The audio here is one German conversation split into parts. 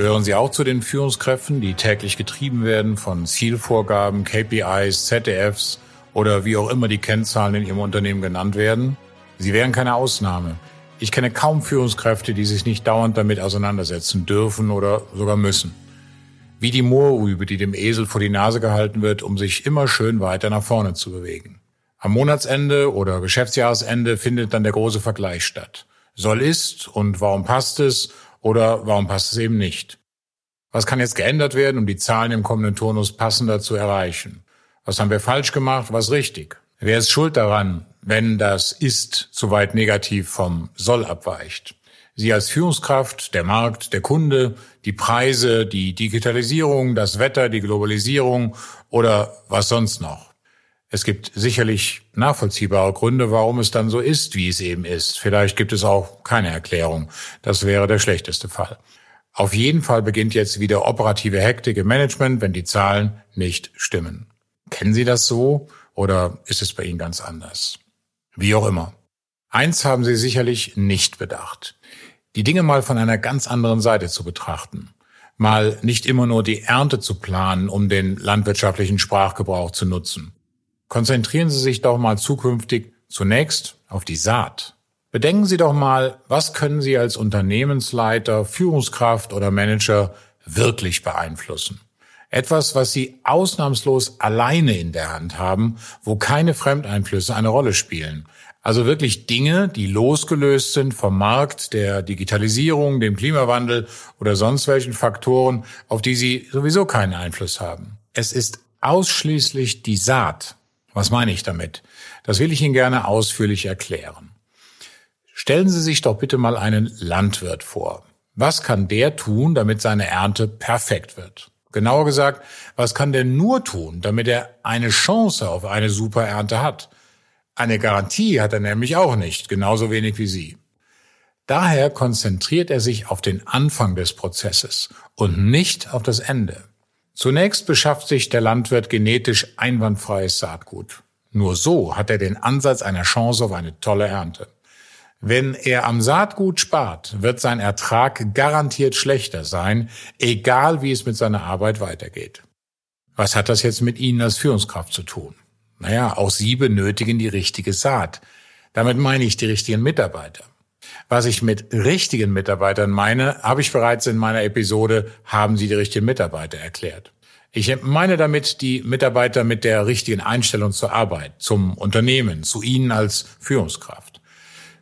Gehören Sie auch zu den Führungskräften, die täglich getrieben werden von Zielvorgaben, KPIs, ZDFs oder wie auch immer die Kennzahlen in Ihrem Unternehmen genannt werden? Sie wären keine Ausnahme. Ich kenne kaum Führungskräfte, die sich nicht dauernd damit auseinandersetzen dürfen oder sogar müssen. Wie die Moorrübe, die dem Esel vor die Nase gehalten wird, um sich immer schön weiter nach vorne zu bewegen. Am Monatsende oder Geschäftsjahresende findet dann der große Vergleich statt. Soll ist und warum passt es oder warum passt es eben nicht? Was kann jetzt geändert werden, um die Zahlen im kommenden Turnus passender zu erreichen? Was haben wir falsch gemacht, was richtig? Wer ist schuld daran, wenn das Ist zu weit negativ vom Soll abweicht? Sie als Führungskraft, der Markt, der Kunde, die Preise, die Digitalisierung, das Wetter, die Globalisierung oder was sonst noch? Es gibt sicherlich nachvollziehbare Gründe, warum es dann so ist, wie es eben ist. Vielleicht gibt es auch keine Erklärung. Das wäre der schlechteste Fall. Auf jeden Fall beginnt jetzt wieder operative Hektik im Management, wenn die Zahlen nicht stimmen. Kennen Sie das so oder ist es bei Ihnen ganz anders? Wie auch immer. Eins haben Sie sicherlich nicht bedacht. Die Dinge mal von einer ganz anderen Seite zu betrachten. Mal nicht immer nur die Ernte zu planen, um den landwirtschaftlichen Sprachgebrauch zu nutzen. Konzentrieren Sie sich doch mal zukünftig zunächst auf die Saat. Bedenken Sie doch mal, was können Sie als Unternehmensleiter, Führungskraft oder Manager wirklich beeinflussen? Etwas, was Sie ausnahmslos alleine in der Hand haben, wo keine Fremdeinflüsse eine Rolle spielen. Also wirklich Dinge, die losgelöst sind vom Markt, der Digitalisierung, dem Klimawandel oder sonst welchen Faktoren, auf die Sie sowieso keinen Einfluss haben. Es ist ausschließlich die Saat, was meine ich damit? Das will ich Ihnen gerne ausführlich erklären. Stellen Sie sich doch bitte mal einen Landwirt vor. Was kann der tun, damit seine Ernte perfekt wird? Genauer gesagt, was kann der nur tun, damit er eine Chance auf eine super Ernte hat? Eine Garantie hat er nämlich auch nicht, genauso wenig wie Sie. Daher konzentriert er sich auf den Anfang des Prozesses und nicht auf das Ende. Zunächst beschafft sich der Landwirt genetisch einwandfreies Saatgut. Nur so hat er den Ansatz einer Chance auf eine tolle Ernte. Wenn er am Saatgut spart, wird sein Ertrag garantiert schlechter sein, egal wie es mit seiner Arbeit weitergeht. Was hat das jetzt mit Ihnen als Führungskraft zu tun? Naja, auch Sie benötigen die richtige Saat. Damit meine ich die richtigen Mitarbeiter. Was ich mit richtigen Mitarbeitern meine, habe ich bereits in meiner Episode Haben Sie die richtigen Mitarbeiter erklärt. Ich meine damit die Mitarbeiter mit der richtigen Einstellung zur Arbeit, zum Unternehmen, zu Ihnen als Führungskraft.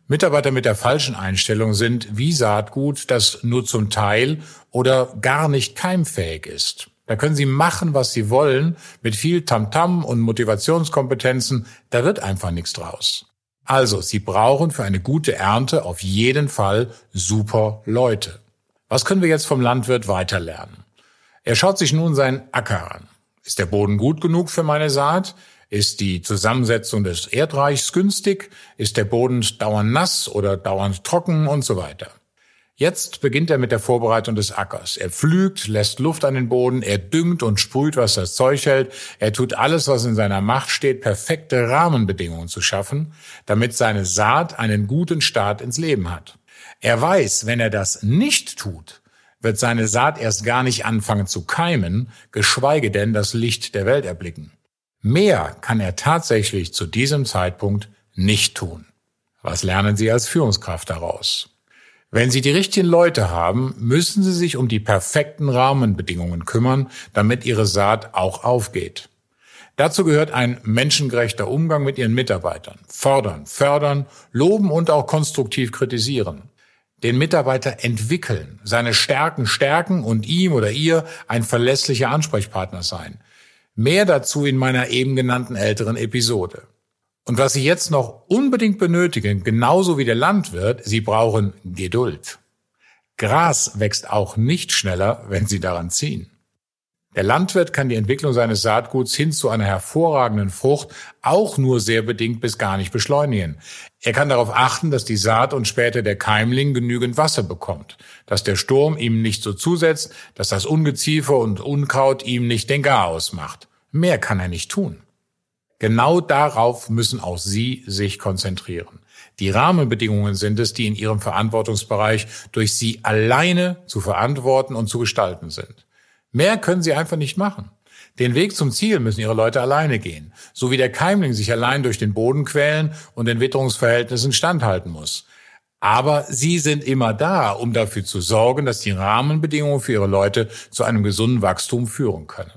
Mitarbeiter mit der falschen Einstellung sind wie Saatgut, das nur zum Teil oder gar nicht keimfähig ist. Da können Sie machen, was Sie wollen, mit viel Tamtam -Tam und Motivationskompetenzen, da wird einfach nichts draus. Also, Sie brauchen für eine gute Ernte auf jeden Fall super Leute. Was können wir jetzt vom Landwirt weiterlernen? Er schaut sich nun seinen Acker an. Ist der Boden gut genug für meine Saat? Ist die Zusammensetzung des Erdreichs günstig? Ist der Boden dauernd nass oder dauernd trocken und so weiter? Jetzt beginnt er mit der Vorbereitung des Ackers. Er pflügt, lässt Luft an den Boden, er düngt und sprüht, was das Zeug hält. Er tut alles, was in seiner Macht steht, perfekte Rahmenbedingungen zu schaffen, damit seine Saat einen guten Start ins Leben hat. Er weiß, wenn er das nicht tut, wird seine Saat erst gar nicht anfangen zu keimen, geschweige denn das Licht der Welt erblicken. Mehr kann er tatsächlich zu diesem Zeitpunkt nicht tun. Was lernen Sie als Führungskraft daraus? Wenn Sie die richtigen Leute haben, müssen Sie sich um die perfekten Rahmenbedingungen kümmern, damit Ihre Saat auch aufgeht. Dazu gehört ein menschengerechter Umgang mit Ihren Mitarbeitern. Fordern, fördern, loben und auch konstruktiv kritisieren. Den Mitarbeiter entwickeln, seine Stärken stärken und ihm oder ihr ein verlässlicher Ansprechpartner sein. Mehr dazu in meiner eben genannten älteren Episode. Und was Sie jetzt noch unbedingt benötigen, genauso wie der Landwirt, Sie brauchen Geduld. Gras wächst auch nicht schneller, wenn Sie daran ziehen. Der Landwirt kann die Entwicklung seines Saatguts hin zu einer hervorragenden Frucht auch nur sehr bedingt bis gar nicht beschleunigen. Er kann darauf achten, dass die Saat und später der Keimling genügend Wasser bekommt, dass der Sturm ihm nicht so zusetzt, dass das Ungeziefer und Unkraut ihm nicht den Garaus macht. Mehr kann er nicht tun. Genau darauf müssen auch Sie sich konzentrieren. Die Rahmenbedingungen sind es, die in Ihrem Verantwortungsbereich durch Sie alleine zu verantworten und zu gestalten sind. Mehr können sie einfach nicht machen. Den Weg zum Ziel müssen ihre Leute alleine gehen, so wie der Keimling sich allein durch den Boden quälen und den Witterungsverhältnissen standhalten muss. Aber sie sind immer da, um dafür zu sorgen, dass die Rahmenbedingungen für ihre Leute zu einem gesunden Wachstum führen können.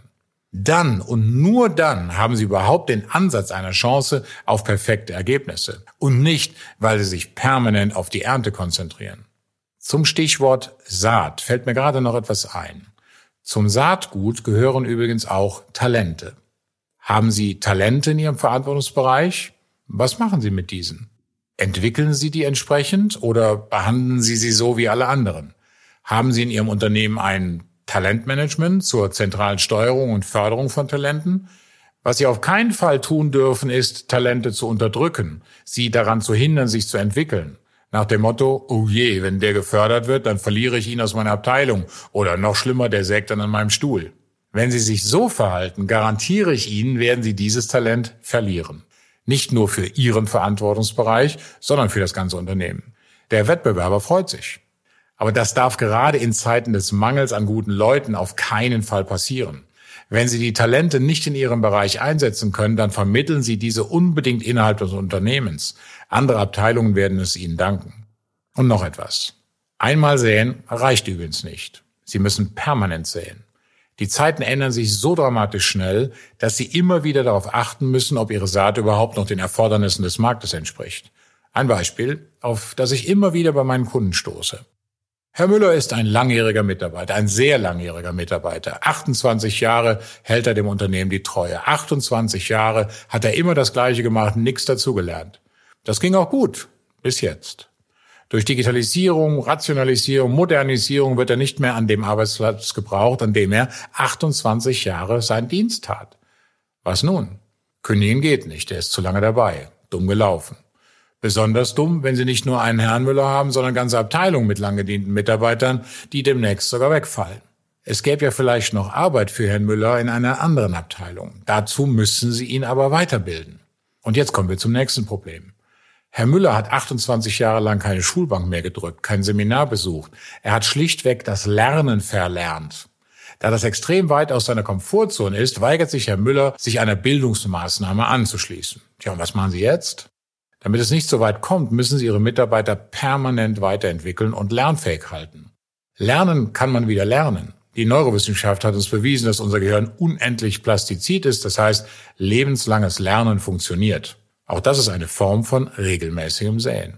Dann und nur dann haben sie überhaupt den Ansatz einer Chance auf perfekte Ergebnisse und nicht, weil sie sich permanent auf die Ernte konzentrieren. Zum Stichwort Saat fällt mir gerade noch etwas ein. Zum Saatgut gehören übrigens auch Talente. Haben Sie Talente in Ihrem Verantwortungsbereich? Was machen Sie mit diesen? Entwickeln Sie die entsprechend oder behandeln Sie sie so wie alle anderen? Haben Sie in Ihrem Unternehmen ein Talentmanagement zur zentralen Steuerung und Förderung von Talenten? Was Sie auf keinen Fall tun dürfen, ist, Talente zu unterdrücken, sie daran zu hindern, sich zu entwickeln. Nach dem Motto, oh je, wenn der gefördert wird, dann verliere ich ihn aus meiner Abteilung. Oder noch schlimmer, der sägt dann an meinem Stuhl. Wenn Sie sich so verhalten, garantiere ich Ihnen, werden Sie dieses Talent verlieren. Nicht nur für Ihren Verantwortungsbereich, sondern für das ganze Unternehmen. Der Wettbewerber freut sich. Aber das darf gerade in Zeiten des Mangels an guten Leuten auf keinen Fall passieren. Wenn Sie die Talente nicht in Ihrem Bereich einsetzen können, dann vermitteln Sie diese unbedingt innerhalb des Unternehmens. Andere Abteilungen werden es Ihnen danken. Und noch etwas. Einmal säen reicht übrigens nicht. Sie müssen permanent säen. Die Zeiten ändern sich so dramatisch schnell, dass Sie immer wieder darauf achten müssen, ob Ihre Saat überhaupt noch den Erfordernissen des Marktes entspricht. Ein Beispiel, auf das ich immer wieder bei meinen Kunden stoße. Herr Müller ist ein langjähriger Mitarbeiter, ein sehr langjähriger Mitarbeiter. 28 Jahre hält er dem Unternehmen die Treue. 28 Jahre hat er immer das Gleiche gemacht, nichts dazugelernt. Das ging auch gut, bis jetzt. Durch Digitalisierung, Rationalisierung, Modernisierung wird er nicht mehr an dem Arbeitsplatz gebraucht, an dem er 28 Jahre seinen Dienst tat. Was nun? Kündigen geht nicht, er ist zu lange dabei. Dumm gelaufen. Besonders dumm, wenn Sie nicht nur einen Herrn Müller haben, sondern ganze Abteilungen mit lang gedienten Mitarbeitern, die demnächst sogar wegfallen. Es gäbe ja vielleicht noch Arbeit für Herrn Müller in einer anderen Abteilung. Dazu müssen Sie ihn aber weiterbilden. Und jetzt kommen wir zum nächsten Problem. Herr Müller hat 28 Jahre lang keine Schulbank mehr gedrückt, kein Seminar besucht. Er hat schlichtweg das Lernen verlernt. Da das extrem weit aus seiner Komfortzone ist, weigert sich Herr Müller, sich einer Bildungsmaßnahme anzuschließen. Tja, und was machen Sie jetzt? Damit es nicht so weit kommt, müssen Sie Ihre Mitarbeiter permanent weiterentwickeln und lernfähig halten. Lernen kann man wieder lernen. Die Neurowissenschaft hat uns bewiesen, dass unser Gehirn unendlich plastizid ist, das heißt, lebenslanges Lernen funktioniert. Auch das ist eine Form von regelmäßigem Säen.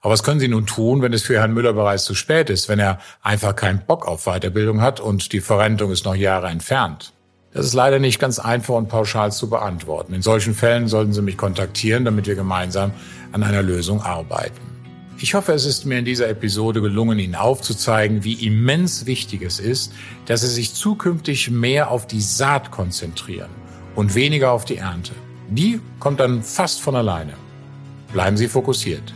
Aber was können Sie nun tun, wenn es für Herrn Müller bereits zu spät ist, wenn er einfach keinen Bock auf Weiterbildung hat und die Verrentung ist noch Jahre entfernt? Das ist leider nicht ganz einfach und pauschal zu beantworten. In solchen Fällen sollten Sie mich kontaktieren, damit wir gemeinsam an einer Lösung arbeiten. Ich hoffe, es ist mir in dieser Episode gelungen, Ihnen aufzuzeigen, wie immens wichtig es ist, dass Sie sich zukünftig mehr auf die Saat konzentrieren und weniger auf die Ernte. Die kommt dann fast von alleine. Bleiben Sie fokussiert.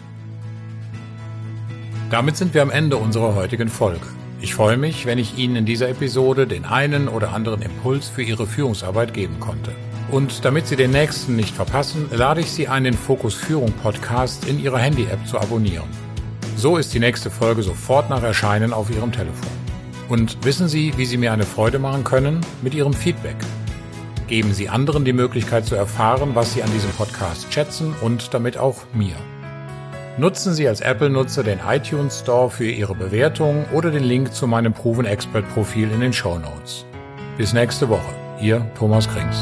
Damit sind wir am Ende unserer heutigen Folge. Ich freue mich, wenn ich Ihnen in dieser Episode den einen oder anderen Impuls für Ihre Führungsarbeit geben konnte. Und damit Sie den nächsten nicht verpassen, lade ich Sie ein, den Fokus Führung Podcast in Ihrer Handy-App zu abonnieren. So ist die nächste Folge sofort nach Erscheinen auf Ihrem Telefon. Und wissen Sie, wie Sie mir eine Freude machen können? Mit Ihrem Feedback. Geben Sie anderen die Möglichkeit zu erfahren, was Sie an diesem Podcast schätzen und damit auch mir. Nutzen Sie als Apple-Nutzer den iTunes Store für Ihre Bewertung oder den Link zu meinem Proven Expert Profil in den Show Notes. Bis nächste Woche. Ihr Thomas Krings.